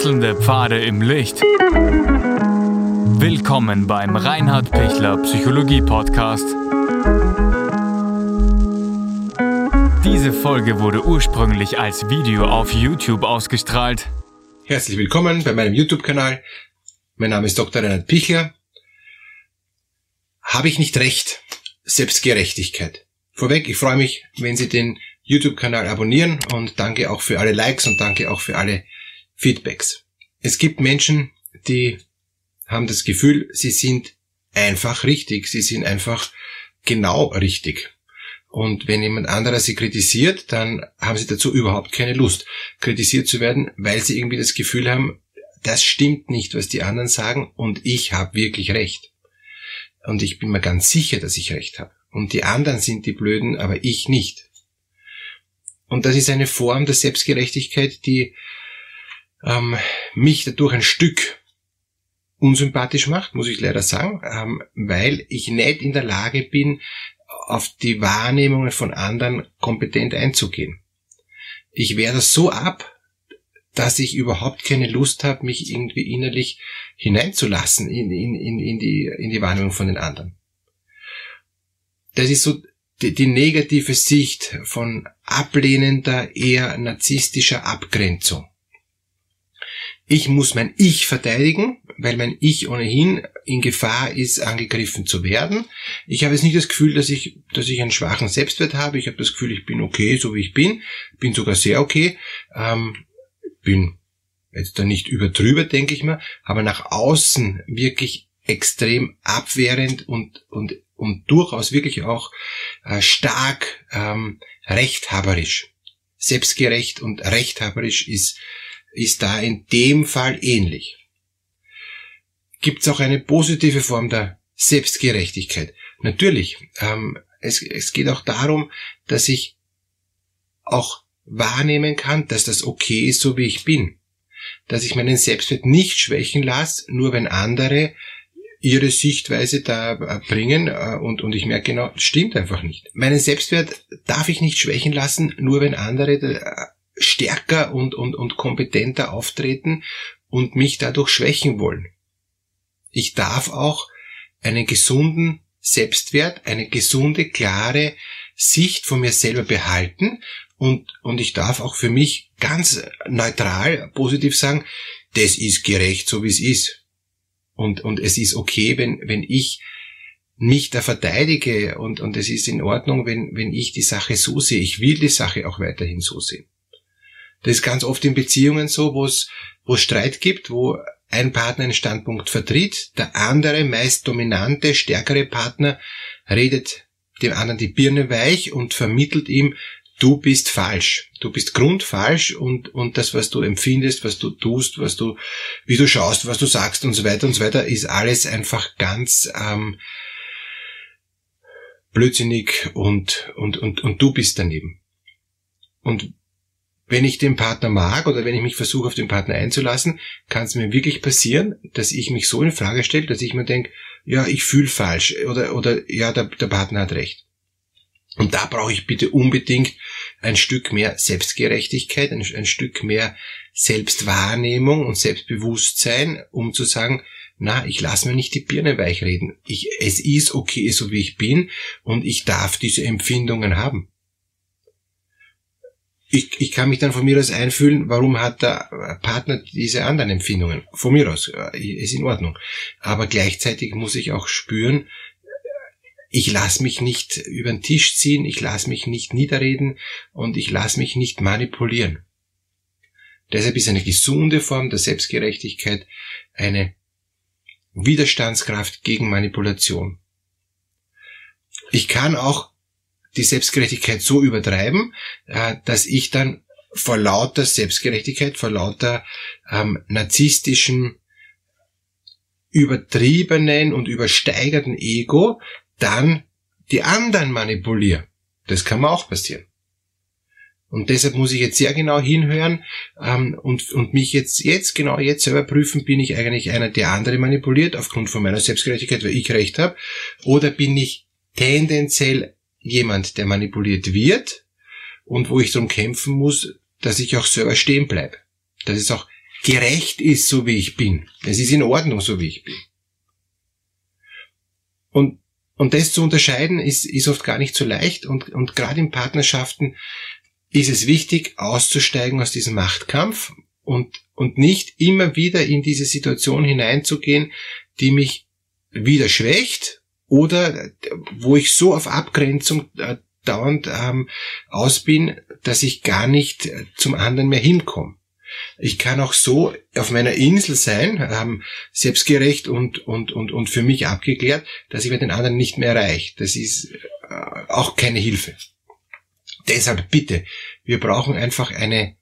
Wechselnde Pfade im Licht. Willkommen beim Reinhard Pichler Psychologie Podcast. Diese Folge wurde ursprünglich als Video auf YouTube ausgestrahlt. Herzlich willkommen bei meinem YouTube-Kanal. Mein Name ist Dr. Reinhard Pichler. Habe ich nicht recht? Selbstgerechtigkeit. Vorweg, ich freue mich, wenn Sie den YouTube-Kanal abonnieren und danke auch für alle Likes und danke auch für alle Feedbacks. Es gibt Menschen, die haben das Gefühl, sie sind einfach richtig, sie sind einfach genau richtig. Und wenn jemand anderer sie kritisiert, dann haben sie dazu überhaupt keine Lust, kritisiert zu werden, weil sie irgendwie das Gefühl haben, das stimmt nicht, was die anderen sagen und ich habe wirklich recht. Und ich bin mir ganz sicher, dass ich recht habe. Und die anderen sind die Blöden, aber ich nicht. Und das ist eine Form der Selbstgerechtigkeit, die ähm, mich dadurch ein Stück unsympathisch macht, muss ich leider sagen, ähm, weil ich nicht in der Lage bin, auf die Wahrnehmungen von anderen kompetent einzugehen. Ich wehre das so ab, dass ich überhaupt keine Lust habe, mich irgendwie innerlich hineinzulassen in, in, in, in, die, in die Wahrnehmung von den anderen. Das ist so die, die negative Sicht von ablehnender, eher narzisstischer Abgrenzung. Ich muss mein Ich verteidigen, weil mein Ich ohnehin in Gefahr ist, angegriffen zu werden. Ich habe jetzt nicht das Gefühl, dass ich, dass ich einen schwachen Selbstwert habe. Ich habe das Gefühl, ich bin okay, so wie ich bin. Bin sogar sehr okay. Ähm, bin jetzt da nicht übertrüber, denke ich mal, aber nach außen wirklich extrem abwehrend und, und und durchaus wirklich auch äh, stark ähm, rechthaberisch. Selbstgerecht und rechthaberisch ist, ist da in dem Fall ähnlich. Gibt es auch eine positive Form der Selbstgerechtigkeit? Natürlich. Ähm, es, es geht auch darum, dass ich auch wahrnehmen kann, dass das okay ist, so wie ich bin. Dass ich meinen Selbstwert nicht schwächen lasse, nur wenn andere ihre Sichtweise da äh, bringen äh, und, und ich merke genau, stimmt einfach nicht. Meinen Selbstwert darf ich nicht schwächen lassen, nur wenn andere äh, stärker und, und, und kompetenter auftreten und mich dadurch schwächen wollen. Ich darf auch einen gesunden Selbstwert, eine gesunde, klare Sicht von mir selber behalten und, und ich darf auch für mich ganz neutral, positiv sagen, das ist gerecht, so wie es ist. Und, und es ist okay, wenn, wenn ich mich da verteidige und, und es ist in Ordnung, wenn, wenn ich die Sache so sehe. Ich will die Sache auch weiterhin so sehen. Das ist ganz oft in Beziehungen so, wo es, wo Streit gibt, wo ein Partner einen Standpunkt vertritt, der andere, meist dominante, stärkere Partner, redet dem anderen die Birne weich und vermittelt ihm, du bist falsch. Du bist grundfalsch und, und das, was du empfindest, was du tust, was du, wie du schaust, was du sagst und so weiter und so weiter, ist alles einfach ganz ähm, blödsinnig und, und, und, und du bist daneben. Und wenn ich den Partner mag oder wenn ich mich versuche, auf den Partner einzulassen, kann es mir wirklich passieren, dass ich mich so in Frage stelle, dass ich mir denke, ja, ich fühle falsch oder, oder ja, der, der Partner hat recht. Und da brauche ich bitte unbedingt ein Stück mehr Selbstgerechtigkeit, ein, ein Stück mehr Selbstwahrnehmung und Selbstbewusstsein, um zu sagen, na, ich lasse mir nicht die Birne weichreden. Ich, es ist okay, so wie ich bin, und ich darf diese Empfindungen haben. Ich, ich kann mich dann von mir aus einfühlen, warum hat der Partner diese anderen Empfindungen? Von mir aus, äh, ist in Ordnung. Aber gleichzeitig muss ich auch spüren, ich lasse mich nicht über den Tisch ziehen, ich lasse mich nicht niederreden und ich lasse mich nicht manipulieren. Deshalb ist eine gesunde Form der Selbstgerechtigkeit eine Widerstandskraft gegen Manipulation. Ich kann auch die Selbstgerechtigkeit so übertreiben, äh, dass ich dann vor lauter Selbstgerechtigkeit, vor lauter ähm, narzisstischen, übertriebenen und übersteigerten Ego dann die anderen manipuliere. Das kann mir auch passieren. Und deshalb muss ich jetzt sehr genau hinhören ähm, und, und mich jetzt, jetzt genau jetzt selber prüfen, bin ich eigentlich einer, der andere manipuliert aufgrund von meiner Selbstgerechtigkeit, weil ich recht habe, oder bin ich tendenziell jemand, der manipuliert wird und wo ich darum kämpfen muss, dass ich auch selber stehen bleibe. Dass es auch gerecht ist, so wie ich bin. Es ist in Ordnung, so wie ich bin. Und, und das zu unterscheiden ist, ist oft gar nicht so leicht und, und gerade in Partnerschaften ist es wichtig, auszusteigen aus diesem Machtkampf und, und nicht immer wieder in diese Situation hineinzugehen, die mich wieder schwächt oder wo ich so auf Abgrenzung äh, dauernd ähm, aus bin, dass ich gar nicht äh, zum anderen mehr hinkomme. Ich kann auch so auf meiner Insel sein, ähm, selbstgerecht und, und, und, und für mich abgeklärt, dass ich mir den anderen nicht mehr erreiche. Das ist äh, auch keine Hilfe. Deshalb bitte, wir brauchen einfach eine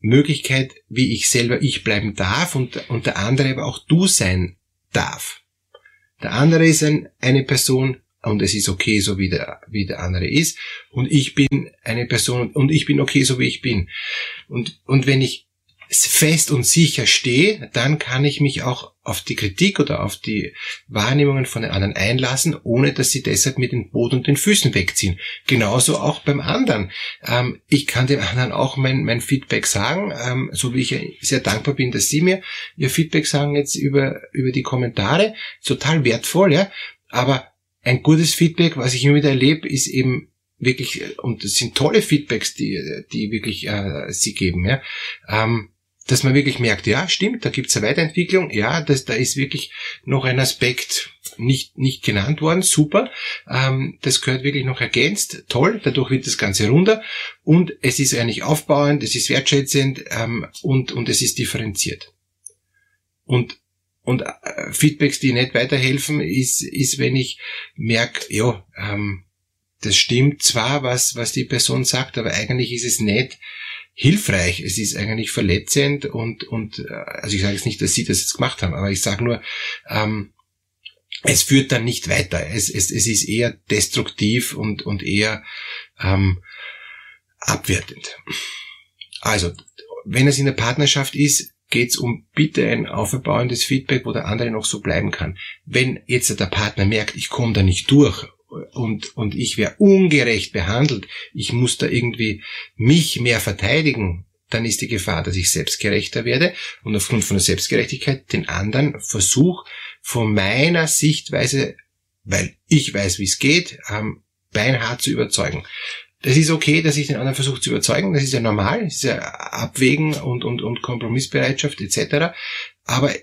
Möglichkeit, wie ich selber ich bleiben darf und, und der andere aber auch du sein darf. Der andere ist ein, eine Person und es ist okay, so wie der, wie der andere ist. Und ich bin eine Person und ich bin okay, so wie ich bin. Und, und wenn ich fest und sicher stehe, dann kann ich mich auch auf die Kritik oder auf die Wahrnehmungen von den anderen einlassen, ohne dass sie deshalb mit den Boden und den Füßen wegziehen. Genauso auch beim anderen. Ähm, ich kann dem anderen auch mein, mein Feedback sagen, ähm, so wie ich sehr dankbar bin, dass Sie mir Ihr Feedback sagen jetzt über, über die Kommentare. Total wertvoll, ja. Aber ein gutes Feedback, was ich immer wieder erlebe, ist eben wirklich, und das sind tolle Feedbacks, die, die wirklich äh, sie geben, ja. Ähm, dass man wirklich merkt, ja, stimmt, da gibt's eine Weiterentwicklung, ja, das, da ist wirklich noch ein Aspekt nicht, nicht genannt worden, super, ähm, das gehört wirklich noch ergänzt, toll, dadurch wird das Ganze runder und es ist eigentlich aufbauend, es ist wertschätzend ähm, und, und es ist differenziert. Und und äh, Feedbacks, die nicht weiterhelfen, ist, ist wenn ich merke, ja, ähm, das stimmt zwar, was, was die Person sagt, aber eigentlich ist es nicht hilfreich. Es ist eigentlich verletzend und, und äh, also ich sage jetzt nicht, dass Sie das jetzt gemacht haben, aber ich sage nur, ähm, es führt dann nicht weiter. Es, es, es ist eher destruktiv und, und eher ähm, abwertend. Also, wenn es in der Partnerschaft ist, geht es um bitte ein aufbauendes Feedback, wo der andere noch so bleiben kann. Wenn jetzt der Partner merkt, ich komme da nicht durch und, und ich wäre ungerecht behandelt, ich muss da irgendwie mich mehr verteidigen, dann ist die Gefahr, dass ich selbstgerechter werde und aufgrund von der Selbstgerechtigkeit den anderen versuch von meiner Sichtweise, weil ich weiß, wie es geht, beinhart zu überzeugen. Das ist okay, dass ich den anderen versuche zu überzeugen, das ist ja normal, das ist ja Abwägen und, und, und Kompromissbereitschaft etc. Aber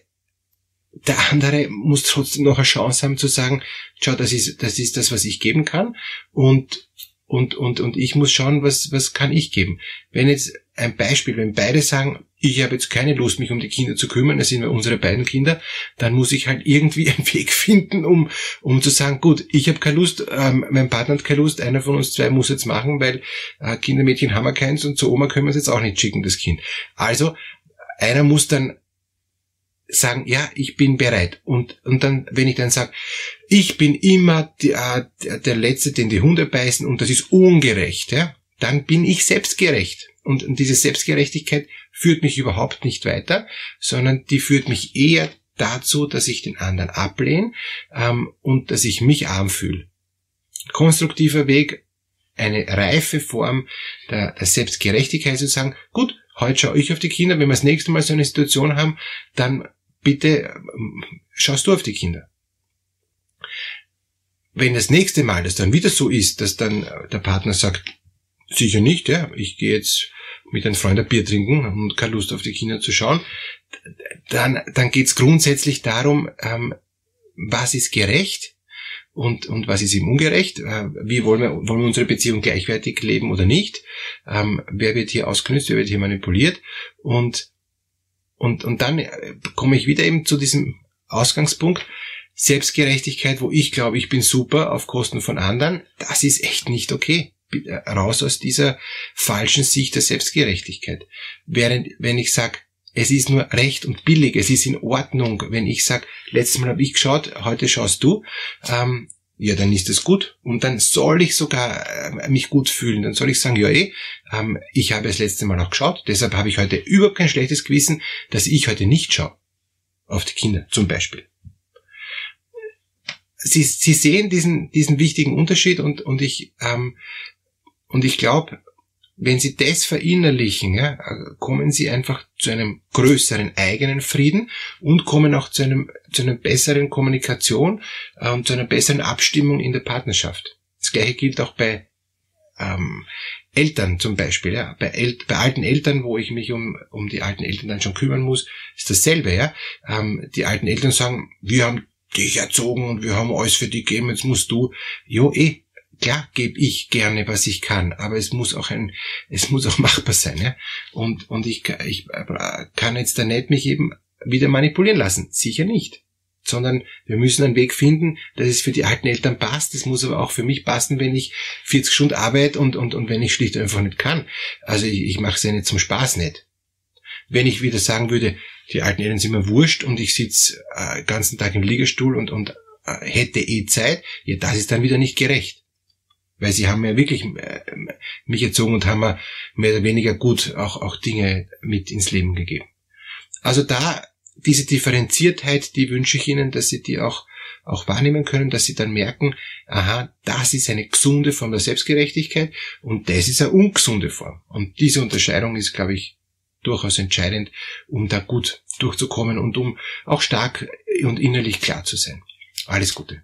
der andere muss trotzdem noch eine Chance haben zu sagen, schau, das ist, das ist das, was ich geben kann und, und, und, und ich muss schauen, was, was kann ich geben. Wenn jetzt ein Beispiel, wenn beide sagen, ich habe jetzt keine Lust, mich um die Kinder zu kümmern, das sind unsere beiden Kinder, dann muss ich halt irgendwie einen Weg finden, um, um zu sagen, gut, ich habe keine Lust, ähm, mein Partner hat keine Lust, einer von uns zwei muss jetzt machen, weil äh, Kindermädchen haben wir keins und zur Oma können wir es jetzt auch nicht schicken, das Kind. Also, einer muss dann sagen, ja, ich bin bereit. Und, und dann, wenn ich dann sage, ich bin immer die, äh, der Letzte, den die Hunde beißen und das ist ungerecht, ja, dann bin ich selbstgerecht. Und, und diese Selbstgerechtigkeit führt mich überhaupt nicht weiter, sondern die führt mich eher dazu, dass ich den anderen ablehne ähm, und dass ich mich arm fühle. Konstruktiver Weg, eine reife Form der, der Selbstgerechtigkeit zu sagen, gut, heute schaue ich auf die Kinder, wenn wir das nächste Mal so eine Situation haben, dann bitte ähm, schaust du auf die Kinder. Wenn das nächste Mal das dann wieder so ist, dass dann der Partner sagt, sicher nicht, ja, ich gehe jetzt mit einem Freund ein Bier trinken und keine Lust auf die Kinder zu schauen, dann, dann geht es grundsätzlich darum, ähm, was ist gerecht und, und was ist ihm ungerecht, äh, wie wollen wir, wollen wir unsere Beziehung gleichwertig leben oder nicht, ähm, wer wird hier ausgenutzt, wer wird hier manipuliert und und, und dann äh, komme ich wieder eben zu diesem Ausgangspunkt, Selbstgerechtigkeit, wo ich glaube, ich bin super auf Kosten von anderen, das ist echt nicht okay. Äh, raus aus dieser falschen Sicht der Selbstgerechtigkeit. Während, wenn ich sage, es ist nur recht und billig, es ist in Ordnung, wenn ich sage, letztes Mal habe ich geschaut, heute schaust du, ähm, ja, dann ist es gut. Und dann soll ich sogar äh, mich gut fühlen. Dann soll ich sagen, ja eh, ähm, ich habe das letzte Mal auch geschaut, deshalb habe ich heute überhaupt kein schlechtes Gewissen, dass ich heute nicht schaue. Auf die Kinder zum Beispiel. Sie, Sie sehen diesen, diesen wichtigen Unterschied und, und ich, ähm, und ich glaube, wenn Sie das verinnerlichen, ja, kommen Sie einfach zu einem größeren eigenen Frieden und kommen auch zu einem, zu einer besseren Kommunikation äh, und zu einer besseren Abstimmung in der Partnerschaft. Das gleiche gilt auch bei ähm, Eltern zum Beispiel. Ja. Bei, El bei alten Eltern, wo ich mich um, um die alten Eltern dann schon kümmern muss, ist dasselbe. Ja. Ähm, die alten Eltern sagen, wir haben dich erzogen und wir haben alles für dich gegeben, jetzt musst du. Jo, eh, klar gebe ich gerne, was ich kann, aber es muss auch ein, es muss auch machbar sein, ja. Und, und ich, ich kann jetzt da nicht mich eben wieder manipulieren lassen. Sicher nicht. Sondern wir müssen einen Weg finden, dass es für die alten Eltern passt. Das muss aber auch für mich passen, wenn ich 40 Stunden arbeite und, und, und wenn ich schlicht einfach nicht kann. Also ich, ich mache es ja nicht zum Spaß nicht. Wenn ich wieder sagen würde, die alten Eltern sind mir wurscht und ich sitze äh, ganzen Tag im Liegestuhl und, und äh, hätte eh Zeit, ja, das ist dann wieder nicht gerecht. Weil sie haben ja wirklich äh, mich erzogen und haben mir mehr oder weniger gut auch, auch Dinge mit ins Leben gegeben. Also da diese Differenziertheit, die wünsche ich Ihnen, dass Sie die auch, auch wahrnehmen können, dass Sie dann merken, aha, das ist eine gesunde Form der Selbstgerechtigkeit und das ist eine ungesunde Form. Und diese Unterscheidung ist, glaube ich, durchaus entscheidend, um da gut durchzukommen und um auch stark und innerlich klar zu sein. Alles Gute.